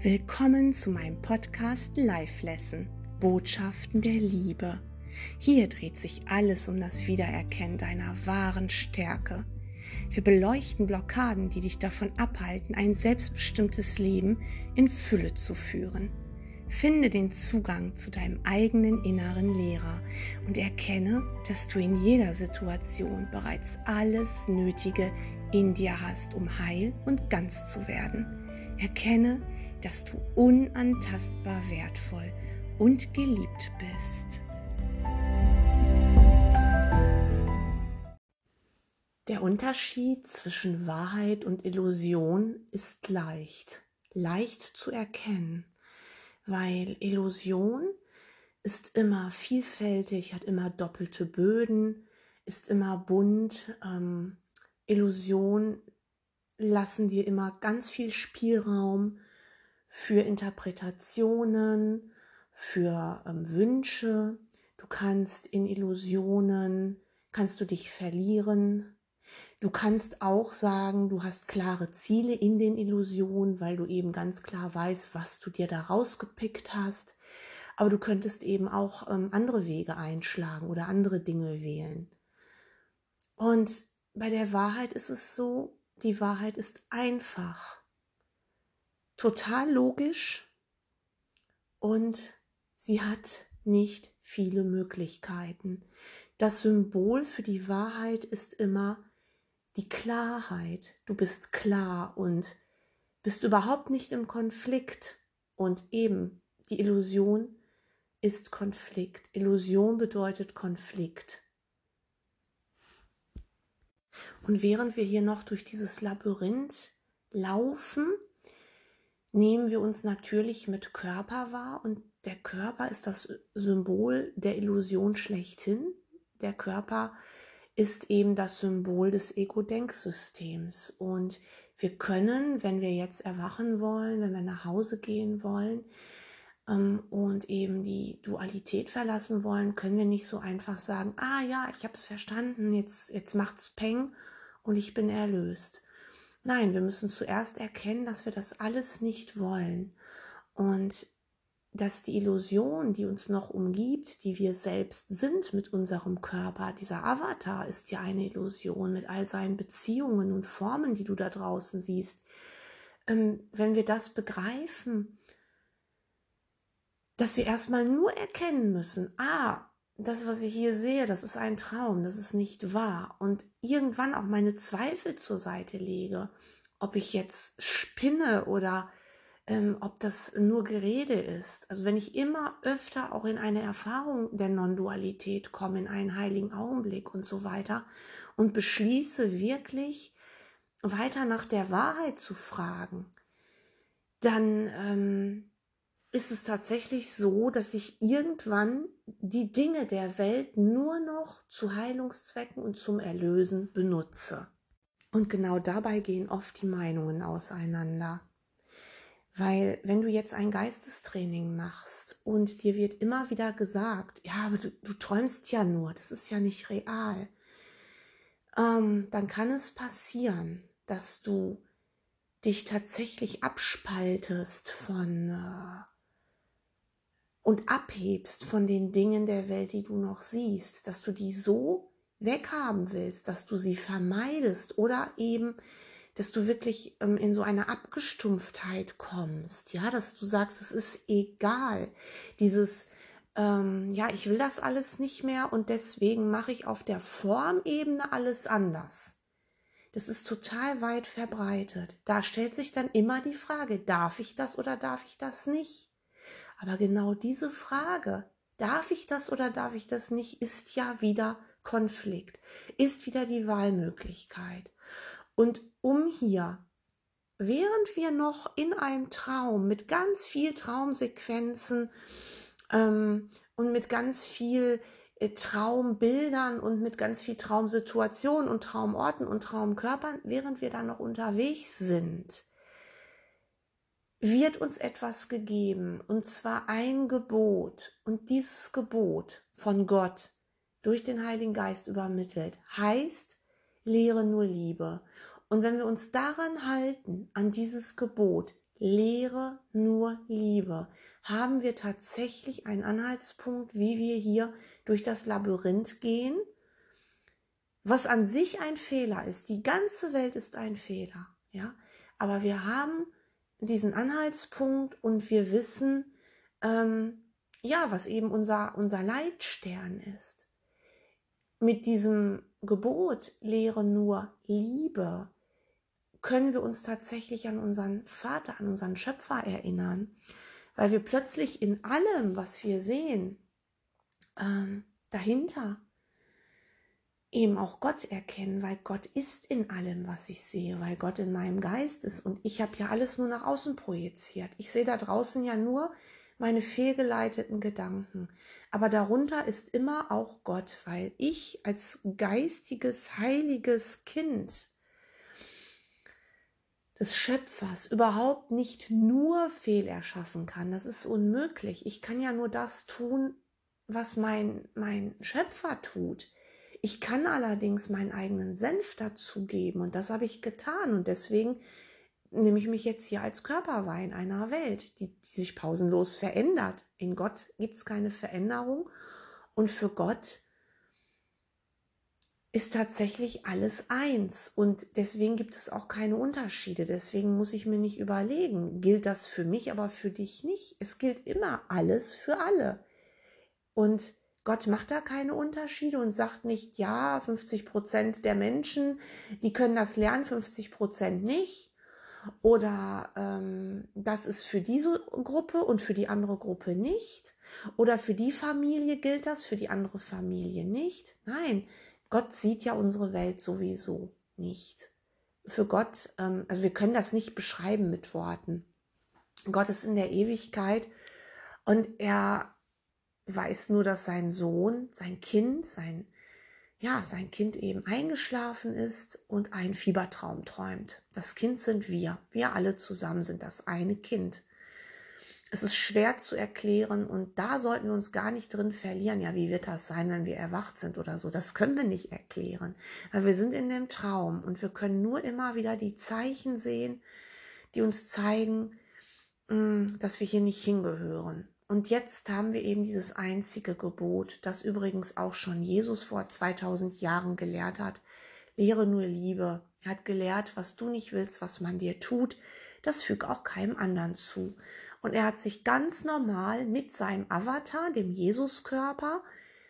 Willkommen zu meinem Podcast Life Lesson Botschaften der Liebe. Hier dreht sich alles um das Wiedererkennen deiner wahren Stärke. Wir beleuchten Blockaden, die dich davon abhalten, ein selbstbestimmtes Leben in Fülle zu führen. Finde den Zugang zu deinem eigenen inneren Lehrer und erkenne, dass du in jeder Situation bereits alles Nötige in dir hast, um heil und ganz zu werden. Erkenne, dass du unantastbar wertvoll und geliebt bist. Der Unterschied zwischen Wahrheit und Illusion ist leicht, leicht zu erkennen weil Illusion ist immer vielfältig, hat immer doppelte Böden, ist immer bunt. Ähm, Illusion lassen dir immer ganz viel Spielraum für Interpretationen, für ähm, Wünsche. Du kannst in Illusionen, kannst du dich verlieren, Du kannst auch sagen, du hast klare Ziele in den Illusionen, weil du eben ganz klar weißt, was du dir da rausgepickt hast. Aber du könntest eben auch ähm, andere Wege einschlagen oder andere Dinge wählen. Und bei der Wahrheit ist es so, die Wahrheit ist einfach, total logisch und sie hat nicht viele Möglichkeiten. Das Symbol für die Wahrheit ist immer die Klarheit, du bist klar und bist überhaupt nicht im Konflikt. Und eben die Illusion ist Konflikt. Illusion bedeutet Konflikt. Und während wir hier noch durch dieses Labyrinth laufen, nehmen wir uns natürlich mit Körper wahr und der Körper ist das Symbol der Illusion schlechthin. Der Körper ist eben das Symbol des Ego-Denksystems. Und wir können, wenn wir jetzt erwachen wollen, wenn wir nach Hause gehen wollen ähm, und eben die Dualität verlassen wollen, können wir nicht so einfach sagen, ah ja, ich habe es verstanden, jetzt, jetzt macht's Peng und ich bin erlöst. Nein, wir müssen zuerst erkennen, dass wir das alles nicht wollen. Und dass die Illusion, die uns noch umgibt, die wir selbst sind mit unserem Körper, dieser Avatar ist ja eine Illusion mit all seinen Beziehungen und Formen, die du da draußen siehst. Ähm, wenn wir das begreifen, dass wir erstmal nur erkennen müssen, ah, das, was ich hier sehe, das ist ein Traum, das ist nicht wahr. Und irgendwann auch meine Zweifel zur Seite lege, ob ich jetzt spinne oder ähm, ob das nur Gerede ist. Also wenn ich immer öfter auch in eine Erfahrung der Non-Dualität komme, in einen heiligen Augenblick und so weiter und beschließe wirklich weiter nach der Wahrheit zu fragen, dann ähm, ist es tatsächlich so, dass ich irgendwann die Dinge der Welt nur noch zu Heilungszwecken und zum Erlösen benutze. Und genau dabei gehen oft die Meinungen auseinander. Weil wenn du jetzt ein Geistestraining machst und dir wird immer wieder gesagt, ja, aber du, du träumst ja nur, das ist ja nicht real, ähm, dann kann es passieren, dass du dich tatsächlich abspaltest von äh, und abhebst von den Dingen der Welt, die du noch siehst, dass du die so weghaben willst, dass du sie vermeidest oder eben dass du wirklich ähm, in so eine Abgestumpftheit kommst, ja, dass du sagst, es ist egal, dieses, ähm, ja, ich will das alles nicht mehr und deswegen mache ich auf der Formebene alles anders. Das ist total weit verbreitet. Da stellt sich dann immer die Frage, darf ich das oder darf ich das nicht? Aber genau diese Frage, darf ich das oder darf ich das nicht, ist ja wieder Konflikt, ist wieder die Wahlmöglichkeit. Und um hier, während wir noch in einem Traum mit ganz viel Traumsequenzen ähm, und mit ganz viel äh, Traumbildern und mit ganz viel Traumsituationen und Traumorten und Traumkörpern, während wir da noch unterwegs sind, wird uns etwas gegeben, und zwar ein Gebot. Und dieses Gebot von Gott durch den Heiligen Geist übermittelt, heißt, lehre nur Liebe. Und wenn wir uns daran halten, an dieses Gebot, Lehre nur Liebe. Haben wir tatsächlich einen Anhaltspunkt, wie wir hier durch das Labyrinth gehen? Was an sich ein Fehler ist. Die ganze Welt ist ein Fehler. Ja, aber wir haben diesen Anhaltspunkt und wir wissen, ähm, ja, was eben unser, unser Leitstern ist. Mit diesem Gebot, lehre nur Liebe, können wir uns tatsächlich an unseren Vater, an unseren Schöpfer erinnern, weil wir plötzlich in allem, was wir sehen, ähm, dahinter eben auch Gott erkennen, weil Gott ist in allem, was ich sehe, weil Gott in meinem Geist ist und ich habe ja alles nur nach außen projiziert. Ich sehe da draußen ja nur meine fehlgeleiteten Gedanken. Aber darunter ist immer auch Gott, weil ich als geistiges, heiliges Kind des Schöpfers überhaupt nicht nur Fehler schaffen kann. Das ist unmöglich. Ich kann ja nur das tun, was mein, mein Schöpfer tut. Ich kann allerdings meinen eigenen Senf dazugeben und das habe ich getan und deswegen nehme ich mich jetzt hier als Körperwein einer Welt, die, die sich pausenlos verändert. In Gott gibt es keine Veränderung und für Gott ist tatsächlich alles eins und deswegen gibt es auch keine Unterschiede. Deswegen muss ich mir nicht überlegen, gilt das für mich, aber für dich nicht. Es gilt immer alles für alle. Und Gott macht da keine Unterschiede und sagt nicht, ja, 50 Prozent der Menschen, die können das lernen, 50 Prozent nicht. Oder ähm, das ist für diese Gruppe und für die andere Gruppe nicht. Oder für die Familie gilt das, für die andere Familie nicht. Nein, Gott sieht ja unsere Welt sowieso nicht. Für Gott, ähm, also wir können das nicht beschreiben mit Worten. Gott ist in der Ewigkeit und er weiß nur, dass sein Sohn, sein Kind, sein, ja, sein Kind eben eingeschlafen ist und einen Fiebertraum träumt. Das Kind sind wir. Wir alle zusammen sind das eine Kind. Es ist schwer zu erklären und da sollten wir uns gar nicht drin verlieren. Ja, wie wird das sein, wenn wir erwacht sind oder so? Das können wir nicht erklären, weil wir sind in dem Traum und wir können nur immer wieder die Zeichen sehen, die uns zeigen, mm, dass wir hier nicht hingehören. Und jetzt haben wir eben dieses einzige Gebot, das übrigens auch schon Jesus vor 2000 Jahren gelehrt hat. Lehre nur Liebe. Er hat gelehrt, was du nicht willst, was man dir tut, das füg auch keinem anderen zu. Und er hat sich ganz normal mit seinem Avatar, dem Jesuskörper,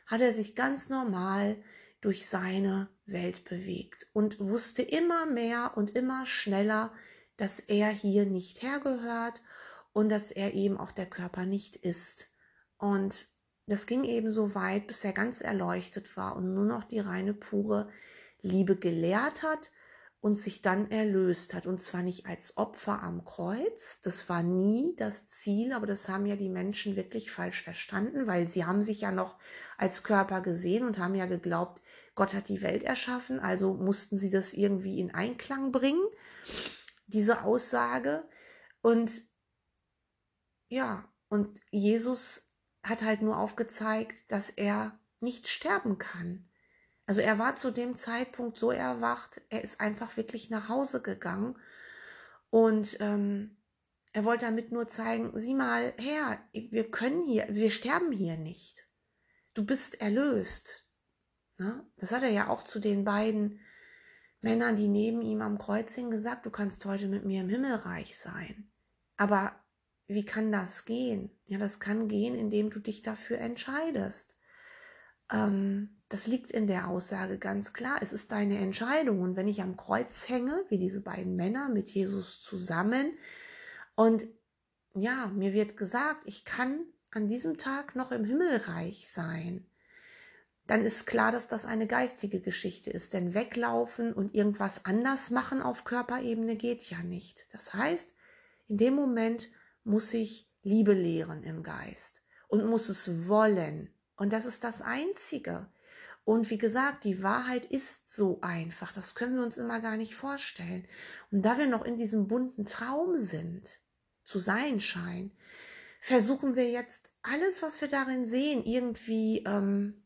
hat er sich ganz normal durch seine Welt bewegt und wusste immer mehr und immer schneller, dass er hier nicht hergehört und dass er eben auch der Körper nicht ist. Und das ging eben so weit, bis er ganz erleuchtet war und nur noch die reine pure Liebe gelehrt hat und sich dann erlöst hat. Und zwar nicht als Opfer am Kreuz, das war nie das Ziel, aber das haben ja die Menschen wirklich falsch verstanden, weil sie haben sich ja noch als Körper gesehen und haben ja geglaubt, Gott hat die Welt erschaffen, also mussten sie das irgendwie in Einklang bringen, diese Aussage. Und ja, und Jesus hat halt nur aufgezeigt, dass er nicht sterben kann. Also er war zu dem Zeitpunkt so erwacht, er ist einfach wirklich nach Hause gegangen und ähm, er wollte damit nur zeigen, sieh mal her, wir können hier, wir sterben hier nicht. Du bist erlöst. Ne? Das hat er ja auch zu den beiden Männern, die neben ihm am Kreuz hingen, gesagt, du kannst heute mit mir im Himmelreich sein. Aber wie kann das gehen? Ja, das kann gehen, indem du dich dafür entscheidest. Ähm, das liegt in der Aussage ganz klar. Es ist deine Entscheidung. Und wenn ich am Kreuz hänge, wie diese beiden Männer mit Jesus zusammen, und ja, mir wird gesagt, ich kann an diesem Tag noch im Himmelreich sein, dann ist klar, dass das eine geistige Geschichte ist. Denn weglaufen und irgendwas anders machen auf Körperebene geht ja nicht. Das heißt, in dem Moment muss ich Liebe lehren im Geist und muss es wollen. Und das ist das Einzige. Und wie gesagt, die Wahrheit ist so einfach. Das können wir uns immer gar nicht vorstellen. Und da wir noch in diesem bunten Traum sind, zu sein scheint, versuchen wir jetzt alles, was wir darin sehen, irgendwie ähm,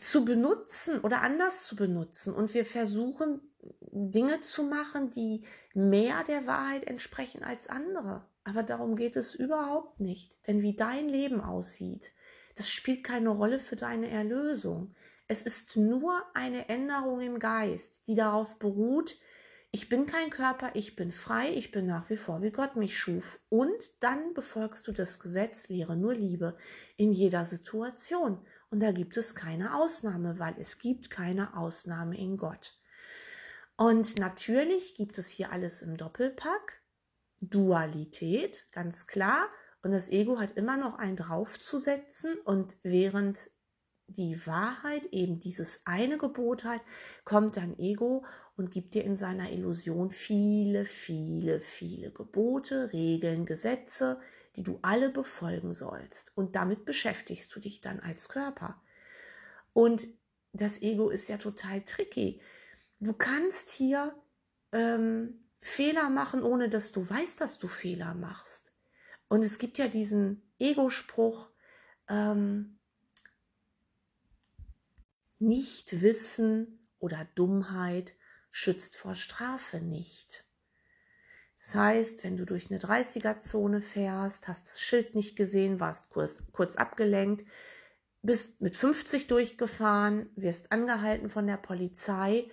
zu benutzen oder anders zu benutzen. Und wir versuchen Dinge zu machen, die mehr der Wahrheit entsprechen als andere. Aber darum geht es überhaupt nicht. Denn wie dein Leben aussieht, das spielt keine Rolle für deine Erlösung. Es ist nur eine Änderung im Geist, die darauf beruht, ich bin kein Körper, ich bin frei, ich bin nach wie vor, wie Gott mich schuf. Und dann befolgst du das Gesetz, lehre nur Liebe in jeder Situation. Und da gibt es keine Ausnahme, weil es gibt keine Ausnahme in Gott. Und natürlich gibt es hier alles im Doppelpack. Dualität, ganz klar. Und das Ego hat immer noch einen draufzusetzen. Und während die Wahrheit eben dieses eine Gebot hat, kommt dein Ego und gibt dir in seiner Illusion viele, viele, viele Gebote, Regeln, Gesetze, die du alle befolgen sollst. Und damit beschäftigst du dich dann als Körper. Und das Ego ist ja total tricky. Du kannst hier ähm, Fehler machen, ohne dass du weißt, dass du Fehler machst. Und es gibt ja diesen Ego-Spruch, ähm, nicht wissen oder Dummheit schützt vor Strafe nicht. Das heißt, wenn du durch eine 30er-Zone fährst, hast das Schild nicht gesehen, warst kurz, kurz abgelenkt, bist mit 50 durchgefahren, wirst angehalten von der Polizei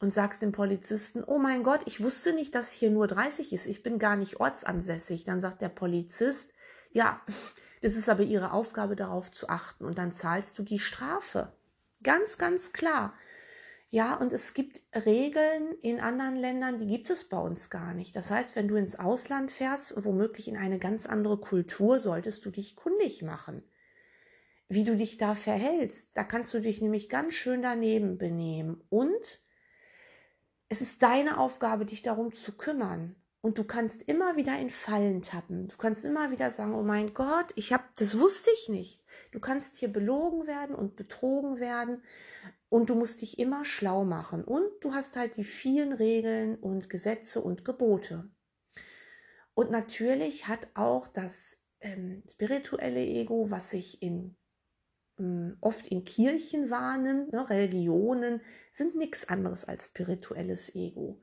und sagst dem Polizisten, oh mein Gott, ich wusste nicht, dass hier nur 30 ist, ich bin gar nicht ortsansässig. Dann sagt der Polizist, ja, das ist aber ihre Aufgabe, darauf zu achten und dann zahlst du die Strafe. Ganz, ganz klar. Ja, und es gibt Regeln in anderen Ländern, die gibt es bei uns gar nicht. Das heißt, wenn du ins Ausland fährst, womöglich in eine ganz andere Kultur, solltest du dich kundig machen. Wie du dich da verhältst, da kannst du dich nämlich ganz schön daneben benehmen. Und es ist deine Aufgabe, dich darum zu kümmern. Und du kannst immer wieder in Fallen tappen. Du kannst immer wieder sagen, oh mein Gott, ich habe, das wusste ich nicht. Du kannst hier belogen werden und betrogen werden und du musst dich immer schlau machen. Und du hast halt die vielen Regeln und Gesetze und Gebote. Und natürlich hat auch das ähm, spirituelle Ego, was sich in oft in Kirchen wahrnimmt, ne, Religionen sind nichts anderes als spirituelles Ego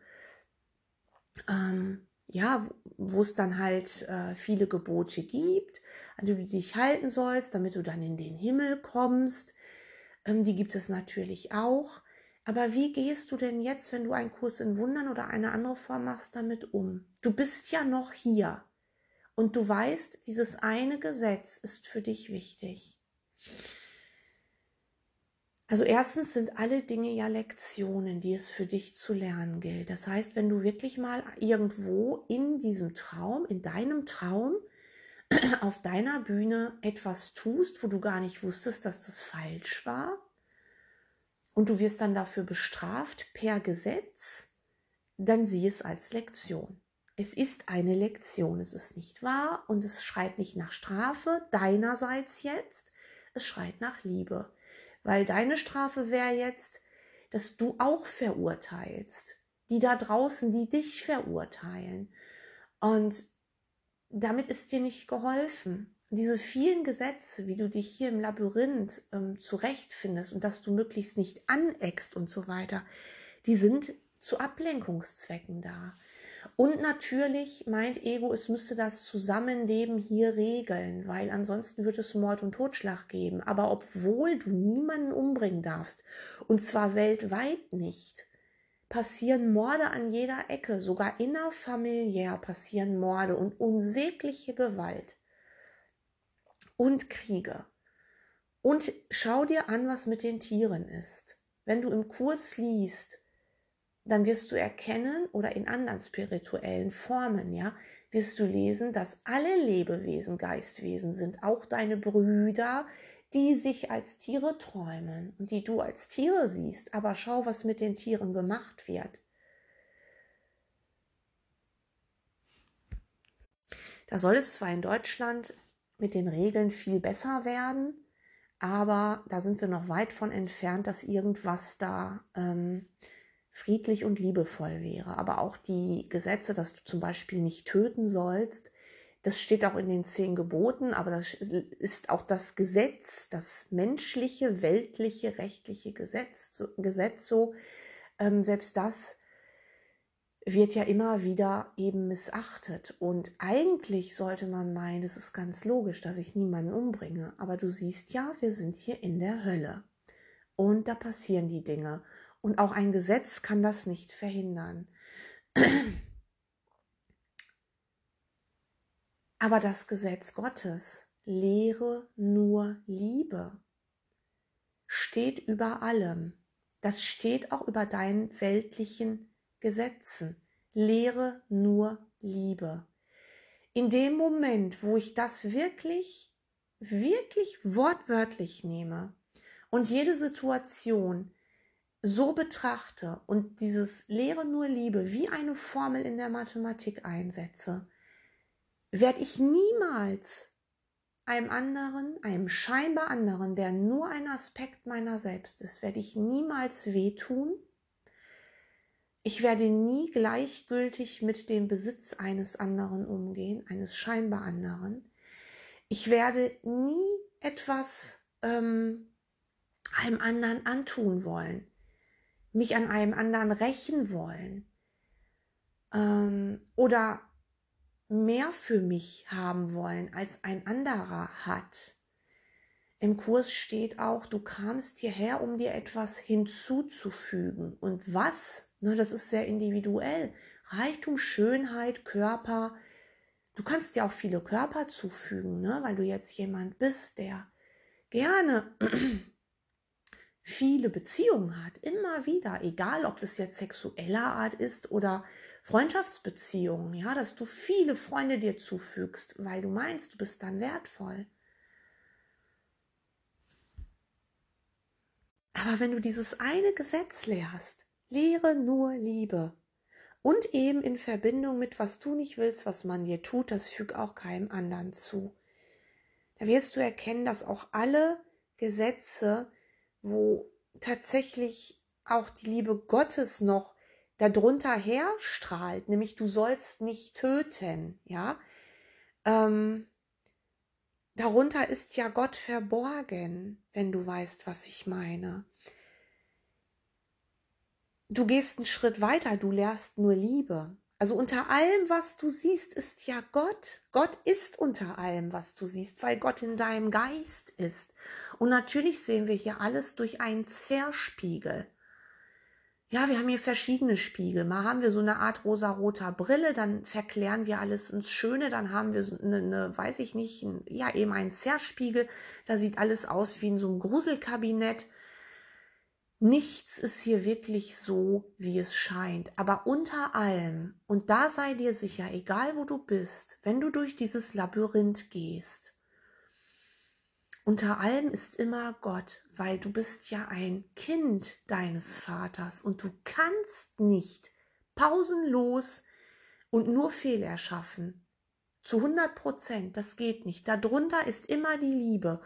ähm, ja, wo es dann halt äh, viele Gebote gibt, an die du dich halten sollst, damit du dann in den Himmel kommst. Ähm, die gibt es natürlich auch. Aber wie gehst du denn jetzt, wenn du einen Kurs in Wundern oder eine andere Form machst, damit um? Du bist ja noch hier. Und du weißt, dieses eine Gesetz ist für dich wichtig. Also erstens sind alle Dinge ja Lektionen, die es für dich zu lernen gilt. Das heißt, wenn du wirklich mal irgendwo in diesem Traum, in deinem Traum, auf deiner Bühne etwas tust, wo du gar nicht wusstest, dass das falsch war, und du wirst dann dafür bestraft per Gesetz, dann sieh es als Lektion. Es ist eine Lektion, es ist nicht wahr und es schreit nicht nach Strafe deinerseits jetzt, es schreit nach Liebe. Weil deine Strafe wäre jetzt, dass du auch verurteilst. Die da draußen, die dich verurteilen. Und damit ist dir nicht geholfen. Diese vielen Gesetze, wie du dich hier im Labyrinth ähm, zurechtfindest und dass du möglichst nicht aneckst und so weiter, die sind zu Ablenkungszwecken da. Und natürlich meint Ego, es müsste das Zusammenleben hier regeln, weil ansonsten wird es Mord und Totschlag geben. Aber obwohl du niemanden umbringen darfst, und zwar weltweit nicht, passieren Morde an jeder Ecke, sogar innerfamiliär passieren Morde und unsägliche Gewalt und Kriege. Und schau dir an, was mit den Tieren ist. Wenn du im Kurs liest, dann wirst du erkennen oder in anderen spirituellen Formen, ja, wirst du lesen, dass alle Lebewesen Geistwesen sind, auch deine Brüder, die sich als Tiere träumen und die du als Tiere siehst. Aber schau, was mit den Tieren gemacht wird. Da soll es zwar in Deutschland mit den Regeln viel besser werden, aber da sind wir noch weit von entfernt, dass irgendwas da ähm, friedlich und liebevoll wäre. Aber auch die Gesetze, dass du zum Beispiel nicht töten sollst, Das steht auch in den zehn Geboten, aber das ist auch das Gesetz, das menschliche, weltliche, rechtliche Gesetz, Gesetz so. Ähm, selbst das wird ja immer wieder eben missachtet. Und eigentlich sollte man meinen, es ist ganz logisch, dass ich niemanden umbringe. Aber du siehst ja, wir sind hier in der Hölle. Und da passieren die Dinge. Und auch ein Gesetz kann das nicht verhindern. Aber das Gesetz Gottes, lehre nur Liebe, steht über allem. Das steht auch über deinen weltlichen Gesetzen. Lehre nur Liebe. In dem Moment, wo ich das wirklich, wirklich wortwörtlich nehme und jede Situation so betrachte und dieses Lehre nur Liebe wie eine Formel in der Mathematik einsetze, werde ich niemals einem anderen, einem scheinbar anderen, der nur ein Aspekt meiner selbst ist, werde ich niemals wehtun. Ich werde nie gleichgültig mit dem Besitz eines anderen umgehen, eines scheinbar anderen. Ich werde nie etwas ähm, einem anderen antun wollen, mich an einem anderen rächen wollen ähm, oder mehr für mich haben wollen, als ein anderer hat. Im Kurs steht auch, du kamst hierher, um dir etwas hinzuzufügen. Und was? Ne, das ist sehr individuell. Reichtum, Schönheit, Körper. Du kannst dir auch viele Körper zufügen, ne, weil du jetzt jemand bist, der gerne viele Beziehungen hat, immer wieder, egal ob das jetzt sexueller Art ist oder Freundschaftsbeziehungen, ja, dass du viele Freunde dir zufügst, weil du meinst, du bist dann wertvoll. Aber wenn du dieses eine Gesetz lehrst, lehre nur Liebe und eben in Verbindung mit, was du nicht willst, was man dir tut, das füg auch keinem anderen zu. Da wirst du erkennen, dass auch alle Gesetze, wo tatsächlich auch die Liebe Gottes noch darunter herstrahlt, nämlich du sollst nicht töten, ja. Ähm, darunter ist ja Gott verborgen, wenn du weißt, was ich meine. Du gehst einen Schritt weiter, du lehrst nur Liebe. Also unter allem, was du siehst, ist ja Gott. Gott ist unter allem, was du siehst, weil Gott in deinem Geist ist. Und natürlich sehen wir hier alles durch einen Zerspiegel. Ja, wir haben hier verschiedene Spiegel. Mal haben wir so eine Art rosa-roter Brille, dann verklären wir alles ins Schöne, dann haben wir so eine, eine weiß ich nicht, ein, ja, eben einen Zerspiegel. Da sieht alles aus wie in so einem Gruselkabinett. Nichts ist hier wirklich so, wie es scheint. Aber unter allem, und da sei dir sicher, egal wo du bist, wenn du durch dieses Labyrinth gehst, unter allem ist immer Gott, weil du bist ja ein Kind deines Vaters und du kannst nicht pausenlos und nur Fehler schaffen. Zu 100 Prozent, das geht nicht. Darunter ist immer die Liebe.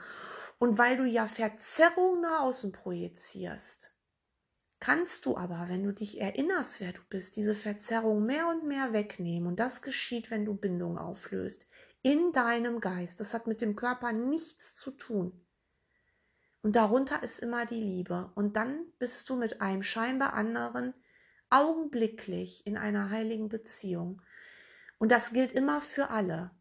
Und weil du ja Verzerrung nach außen projizierst, kannst du aber, wenn du dich erinnerst, wer du bist, diese Verzerrung mehr und mehr wegnehmen. Und das geschieht, wenn du Bindung auflöst in deinem Geist. Das hat mit dem Körper nichts zu tun. Und darunter ist immer die Liebe. Und dann bist du mit einem scheinbar anderen augenblicklich in einer heiligen Beziehung. Und das gilt immer für alle.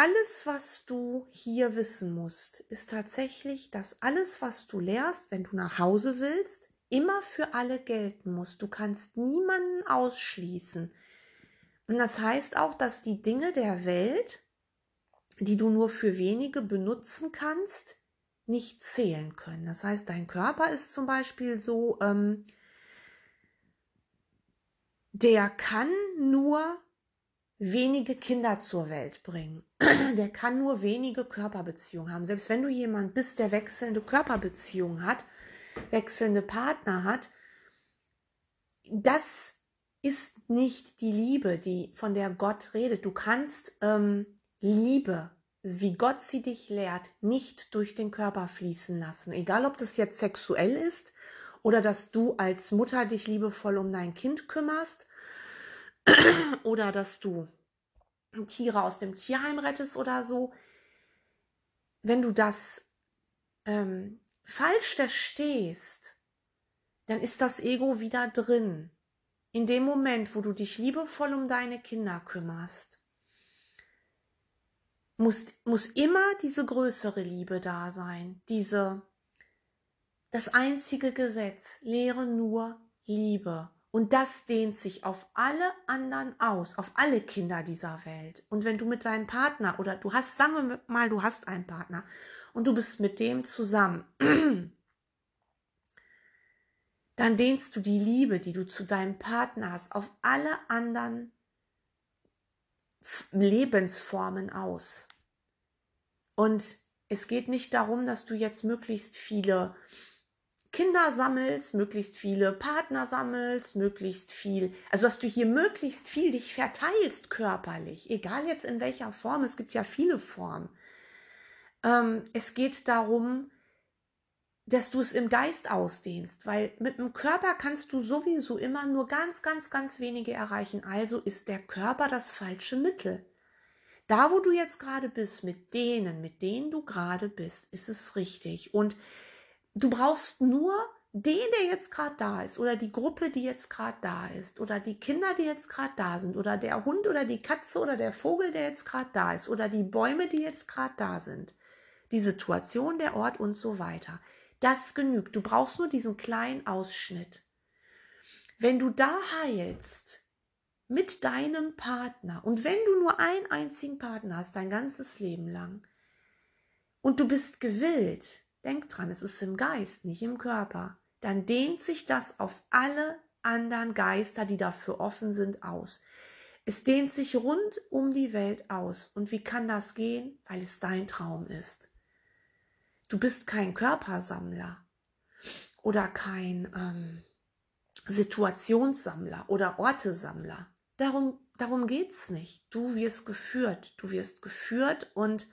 Alles, was du hier wissen musst, ist tatsächlich, dass alles, was du lehrst, wenn du nach Hause willst, immer für alle gelten muss. Du kannst niemanden ausschließen. Und das heißt auch, dass die Dinge der Welt, die du nur für wenige benutzen kannst, nicht zählen können. Das heißt, dein Körper ist zum Beispiel so, ähm, der kann nur wenige Kinder zur Welt bringen. der kann nur wenige Körperbeziehungen haben. Selbst wenn du jemand bist, der wechselnde Körperbeziehungen hat, wechselnde Partner hat, das ist nicht die Liebe, die von der Gott redet. Du kannst ähm, Liebe, wie Gott sie dich lehrt, nicht durch den Körper fließen lassen. Egal, ob das jetzt sexuell ist oder dass du als Mutter dich liebevoll um dein Kind kümmerst oder dass du Tiere aus dem Tierheim rettest oder so. Wenn du das ähm, falsch verstehst, dann ist das Ego wieder drin. In dem Moment, wo du dich liebevoll um deine Kinder kümmerst, muss, muss immer diese größere Liebe da sein, diese, das einzige Gesetz, lehre nur Liebe. Und das dehnt sich auf alle anderen aus, auf alle Kinder dieser Welt. Und wenn du mit deinem Partner oder du hast, sagen wir mal, du hast einen Partner und du bist mit dem zusammen, dann dehnst du die Liebe, die du zu deinem Partner hast, auf alle anderen Lebensformen aus. Und es geht nicht darum, dass du jetzt möglichst viele Kinder sammelst, möglichst viele Partner sammelst, möglichst viel, also dass du hier möglichst viel dich verteilst körperlich, egal jetzt in welcher Form, es gibt ja viele Formen. Ähm, es geht darum, dass du es im Geist ausdehnst, weil mit dem Körper kannst du sowieso immer nur ganz, ganz, ganz wenige erreichen. Also ist der Körper das falsche Mittel. Da, wo du jetzt gerade bist, mit denen, mit denen du gerade bist, ist es richtig. Und du brauchst nur den, der jetzt gerade da ist, oder die Gruppe, die jetzt gerade da ist, oder die Kinder, die jetzt gerade da sind, oder der Hund oder die Katze oder der Vogel, der jetzt gerade da ist, oder die Bäume, die jetzt gerade da sind. Die Situation, der Ort und so weiter. Das genügt. Du brauchst nur diesen kleinen Ausschnitt. Wenn du da heilst mit deinem Partner und wenn du nur einen einzigen Partner hast, dein ganzes Leben lang, und du bist gewillt, denk dran, es ist im Geist, nicht im Körper, dann dehnt sich das auf alle anderen Geister, die dafür offen sind, aus. Es dehnt sich rund um die Welt aus. Und wie kann das gehen? Weil es dein Traum ist. Du bist kein Körpersammler oder kein ähm, Situationssammler oder Ortesammler. Darum, darum geht's nicht. Du wirst geführt. Du wirst geführt und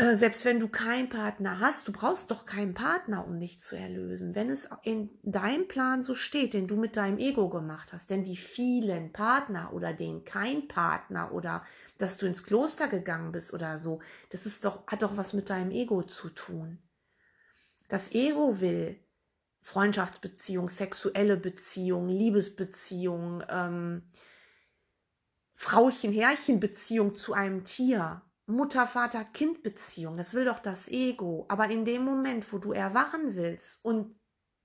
äh, selbst wenn du keinen Partner hast, du brauchst doch keinen Partner, um dich zu erlösen. Wenn es in deinem Plan so steht, den du mit deinem Ego gemacht hast, denn die vielen Partner oder den kein Partner oder dass du ins Kloster gegangen bist oder so, das ist doch, hat doch was mit deinem Ego zu tun. Das Ego will Freundschaftsbeziehung, sexuelle Beziehung, Liebesbeziehung, ähm, Frauchen-Herrchen-Beziehung zu einem Tier, Mutter-Vater-Kind-Beziehung. Das will doch das Ego. Aber in dem Moment, wo du erwachen willst und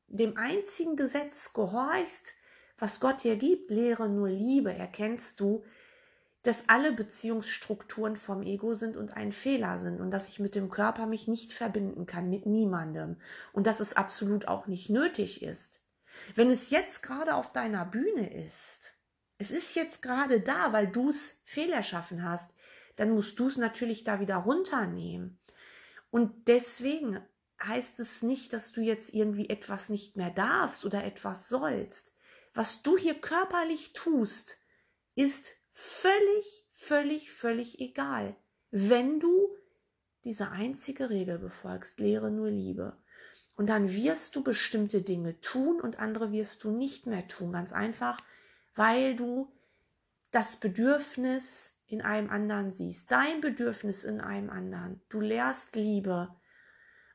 dem einzigen Gesetz gehorchst, was Gott dir gibt, lehre nur Liebe, erkennst du, dass alle Beziehungsstrukturen vom Ego sind und ein Fehler sind und dass ich mit dem Körper mich nicht verbinden kann, mit niemandem und dass es absolut auch nicht nötig ist. Wenn es jetzt gerade auf deiner Bühne ist, es ist jetzt gerade da, weil du es fehlerschaffen hast, dann musst du es natürlich da wieder runternehmen. Und deswegen heißt es nicht, dass du jetzt irgendwie etwas nicht mehr darfst oder etwas sollst. Was du hier körperlich tust, ist völlig, völlig, völlig egal. Wenn du diese einzige Regel befolgst, lehre nur Liebe. Und dann wirst du bestimmte Dinge tun und andere wirst du nicht mehr tun. Ganz einfach, weil du das Bedürfnis in einem anderen siehst, dein Bedürfnis in einem anderen. Du lehrst Liebe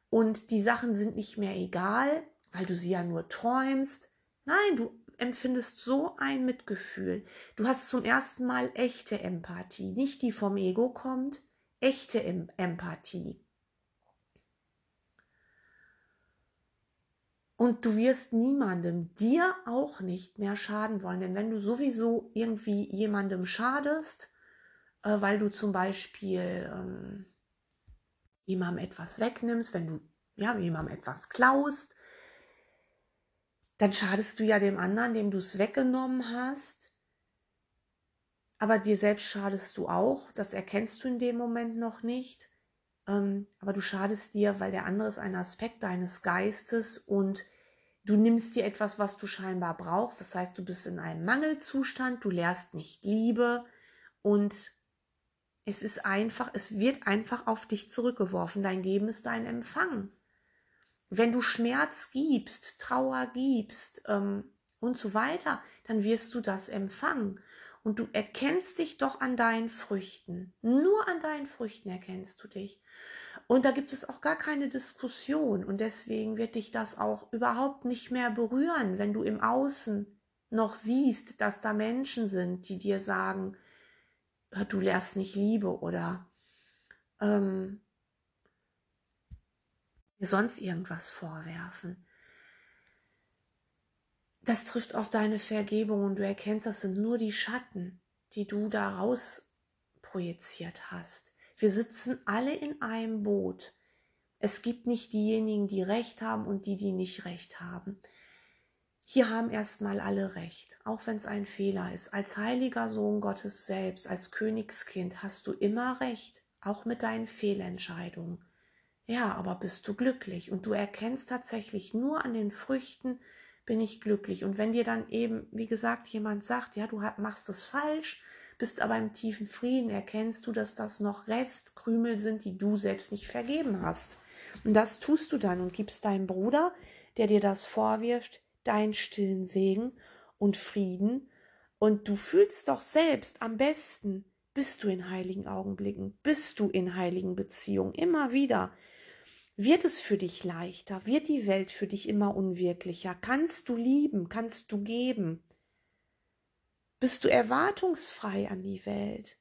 und die Sachen sind nicht mehr egal, weil du sie ja nur träumst. Nein, du empfindest so ein Mitgefühl. Du hast zum ersten Mal echte Empathie, nicht die vom Ego kommt, echte em Empathie. Und du wirst niemandem, dir auch nicht mehr schaden wollen. Denn wenn du sowieso irgendwie jemandem schadest, äh, weil du zum Beispiel ähm, jemandem etwas wegnimmst, wenn du ja, jemandem etwas klaust, dann schadest du ja dem anderen, dem du es weggenommen hast. Aber dir selbst schadest du auch. Das erkennst du in dem Moment noch nicht. Ähm, aber du schadest dir, weil der andere ist ein Aspekt deines Geistes und du nimmst dir etwas, was du scheinbar brauchst. Das heißt, du bist in einem Mangelzustand, du lehrst nicht Liebe und es ist einfach, es wird einfach auf dich zurückgeworfen. Dein Geben ist dein Empfang wenn du Schmerz gibst, Trauer gibst, ähm, und so weiter, dann wirst du das empfangen. Und du erkennst dich doch an deinen Früchten. Nur an deinen Früchten erkennst du dich. Und da gibt es auch gar keine Diskussion. Und deswegen wird dich das auch überhaupt nicht mehr berühren, wenn du im Außen noch siehst, dass da Menschen sind, die dir sagen, du lehrst nicht Liebe oder ähm, sonst irgendwas vorwerfen. Das trifft auf deine Vergebung und du erkennst, das sind nur die Schatten, die du daraus projiziert hast. Wir sitzen alle in einem Boot. Es gibt nicht diejenigen, die Recht haben und die, die nicht Recht haben. Hier haben erstmal alle Recht, auch wenn es ein Fehler ist. Als heiliger Sohn Gottes selbst, als Königskind hast du immer Recht, auch mit deinen Fehlentscheidungen. Ja, aber bist du glücklich und du erkennst tatsächlich nur an den Früchten, bin ich glücklich. Und wenn dir dann eben, wie gesagt, jemand sagt, ja, du machst es falsch, bist aber im tiefen Frieden, erkennst du, dass das noch Restkrümel sind, die du selbst nicht vergeben hast. Und das tust du dann und gibst deinem Bruder, der dir das vorwirft, deinen stillen Segen und Frieden. Und du fühlst doch selbst am besten, bist du in heiligen Augenblicken, bist du in heiligen Beziehungen, immer wieder. Wird es für dich leichter? Wird die Welt für dich immer unwirklicher? Kannst du lieben? Kannst du geben? Bist du erwartungsfrei an die Welt?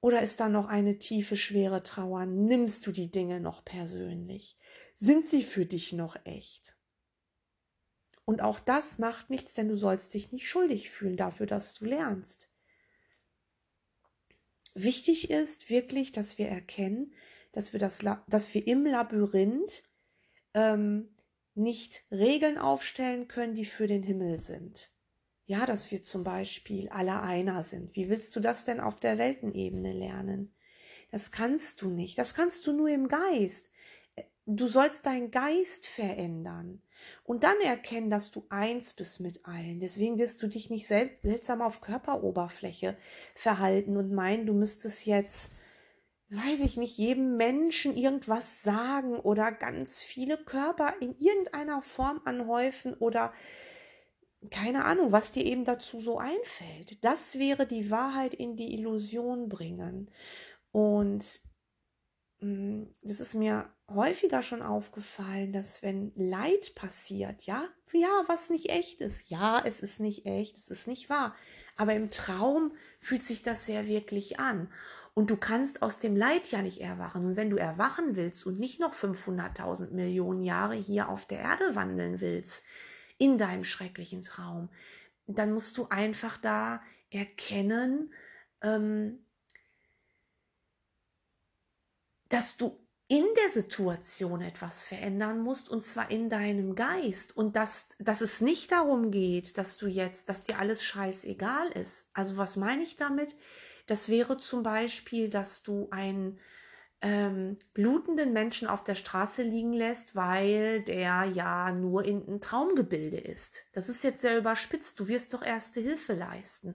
Oder ist da noch eine tiefe, schwere Trauer? Nimmst du die Dinge noch persönlich? Sind sie für dich noch echt? Und auch das macht nichts, denn du sollst dich nicht schuldig fühlen dafür, dass du lernst. Wichtig ist wirklich, dass wir erkennen, dass wir, das, dass wir im Labyrinth ähm, nicht Regeln aufstellen können, die für den Himmel sind. Ja, dass wir zum Beispiel alle einer sind. Wie willst du das denn auf der Weltenebene lernen? Das kannst du nicht. Das kannst du nur im Geist. Du sollst deinen Geist verändern und dann erkennen, dass du eins bist mit allen. Deswegen wirst du dich nicht sel seltsam auf Körperoberfläche verhalten und meinen, du müsstest jetzt weiß ich nicht, jedem Menschen irgendwas sagen oder ganz viele Körper in irgendeiner Form anhäufen oder keine Ahnung, was dir eben dazu so einfällt. Das wäre die Wahrheit in die Illusion bringen. Und das ist mir häufiger schon aufgefallen, dass wenn Leid passiert, ja, ja, was nicht echt ist, ja, es ist nicht echt, es ist nicht wahr, aber im Traum fühlt sich das sehr wirklich an. Und du kannst aus dem Leid ja nicht erwachen. Und wenn du erwachen willst und nicht noch 500.000 Millionen Jahre hier auf der Erde wandeln willst, in deinem schrecklichen Traum, dann musst du einfach da erkennen, ähm, dass du in der Situation etwas verändern musst und zwar in deinem Geist und dass, dass es nicht darum geht, dass du jetzt, dass dir alles scheißegal ist. Also was meine ich damit? Das wäre zum Beispiel, dass du einen ähm, blutenden Menschen auf der Straße liegen lässt, weil der ja nur in ein Traumgebilde ist. Das ist jetzt sehr überspitzt. Du wirst doch erste Hilfe leisten.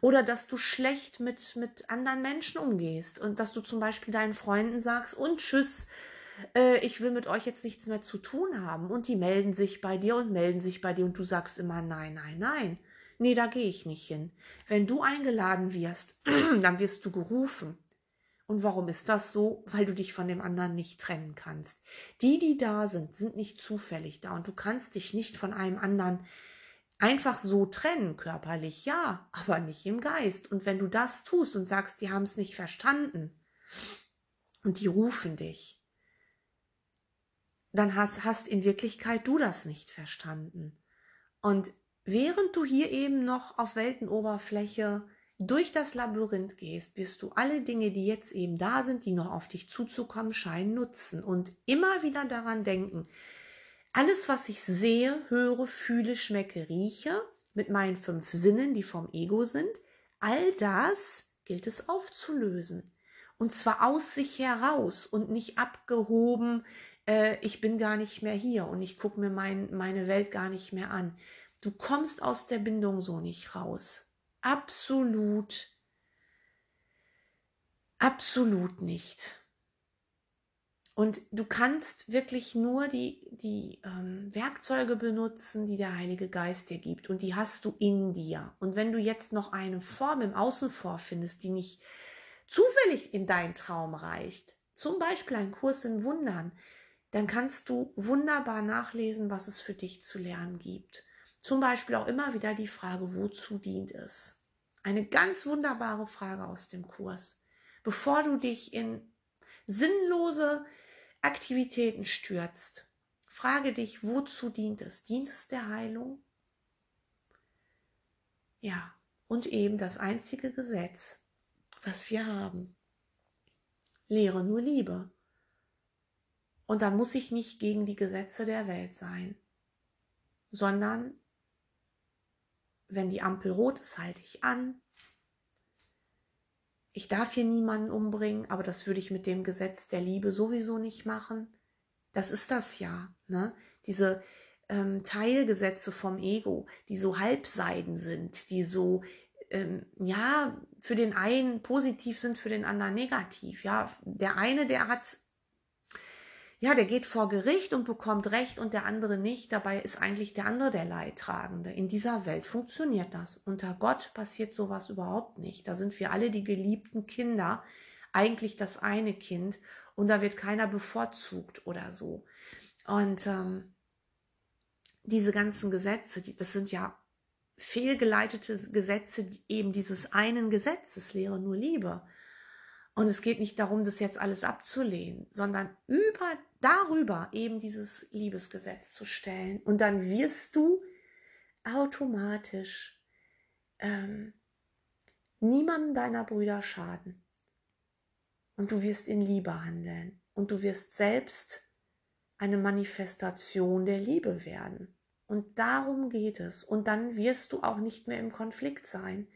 Oder dass du schlecht mit, mit anderen Menschen umgehst und dass du zum Beispiel deinen Freunden sagst und tschüss, äh, ich will mit euch jetzt nichts mehr zu tun haben. Und die melden sich bei dir und melden sich bei dir und du sagst immer nein, nein, nein nee, da gehe ich nicht hin. Wenn du eingeladen wirst, dann wirst du gerufen. Und warum ist das so? Weil du dich von dem anderen nicht trennen kannst. Die, die da sind, sind nicht zufällig da und du kannst dich nicht von einem anderen einfach so trennen, körperlich ja, aber nicht im Geist. Und wenn du das tust und sagst, die haben es nicht verstanden und die rufen dich, dann hast, hast in Wirklichkeit du das nicht verstanden. Und Während du hier eben noch auf Weltenoberfläche durch das Labyrinth gehst, wirst du alle Dinge, die jetzt eben da sind, die noch auf dich zuzukommen scheinen, nutzen und immer wieder daran denken. Alles, was ich sehe, höre, fühle, schmecke, rieche, mit meinen fünf Sinnen, die vom Ego sind, all das gilt es aufzulösen. Und zwar aus sich heraus und nicht abgehoben, äh, ich bin gar nicht mehr hier und ich gucke mir mein, meine Welt gar nicht mehr an. Du kommst aus der Bindung so nicht raus. Absolut, absolut nicht. Und du kannst wirklich nur die, die ähm, Werkzeuge benutzen, die der Heilige Geist dir gibt. Und die hast du in dir. Und wenn du jetzt noch eine Form im Außen vorfindest, die nicht zufällig in deinen Traum reicht, zum Beispiel ein Kurs in Wundern, dann kannst du wunderbar nachlesen, was es für dich zu lernen gibt. Zum Beispiel auch immer wieder die Frage, wozu dient es? Eine ganz wunderbare Frage aus dem Kurs. Bevor du dich in sinnlose Aktivitäten stürzt, frage dich, wozu dient es? Dient es der Heilung? Ja, und eben das einzige Gesetz, was wir haben. Lehre nur Liebe. Und dann muss ich nicht gegen die Gesetze der Welt sein, sondern wenn die Ampel rot ist, halte ich an, ich darf hier niemanden umbringen, aber das würde ich mit dem Gesetz der Liebe sowieso nicht machen. Das ist das ja, ne? Diese ähm, Teilgesetze vom Ego, die so halbseiden sind, die so ähm, ja für den einen positiv sind, für den anderen negativ. Ja, der eine, der hat ja, der geht vor Gericht und bekommt Recht und der andere nicht. Dabei ist eigentlich der andere der Leidtragende. In dieser Welt funktioniert das. Unter Gott passiert sowas überhaupt nicht. Da sind wir alle die geliebten Kinder, eigentlich das eine Kind und da wird keiner bevorzugt oder so. Und ähm, diese ganzen Gesetze, die, das sind ja fehlgeleitete Gesetze eben dieses einen Gesetzes, Lehre nur Liebe. Und es geht nicht darum, das jetzt alles abzulehnen, sondern über, darüber eben dieses Liebesgesetz zu stellen. Und dann wirst du automatisch ähm, niemandem deiner Brüder schaden. Und du wirst in Liebe handeln. Und du wirst selbst eine Manifestation der Liebe werden. Und darum geht es. Und dann wirst du auch nicht mehr im Konflikt sein.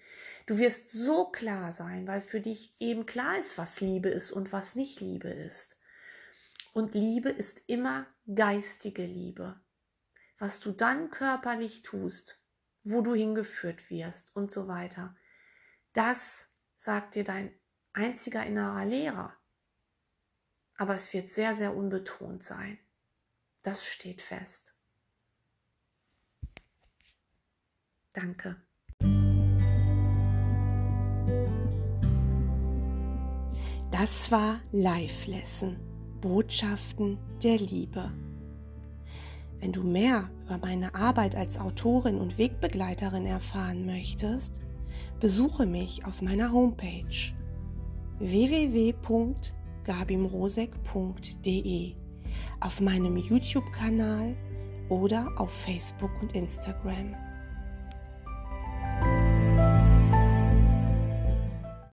Du wirst so klar sein, weil für dich eben klar ist, was Liebe ist und was nicht Liebe ist. Und Liebe ist immer geistige Liebe. Was du dann körperlich tust, wo du hingeführt wirst und so weiter, das sagt dir dein einziger innerer Lehrer. Aber es wird sehr, sehr unbetont sein. Das steht fest. Danke. Das war Live Lesson, Botschaften der Liebe. Wenn du mehr über meine Arbeit als Autorin und Wegbegleiterin erfahren möchtest, besuche mich auf meiner Homepage www.gabimrosek.de, auf meinem YouTube-Kanal oder auf Facebook und Instagram.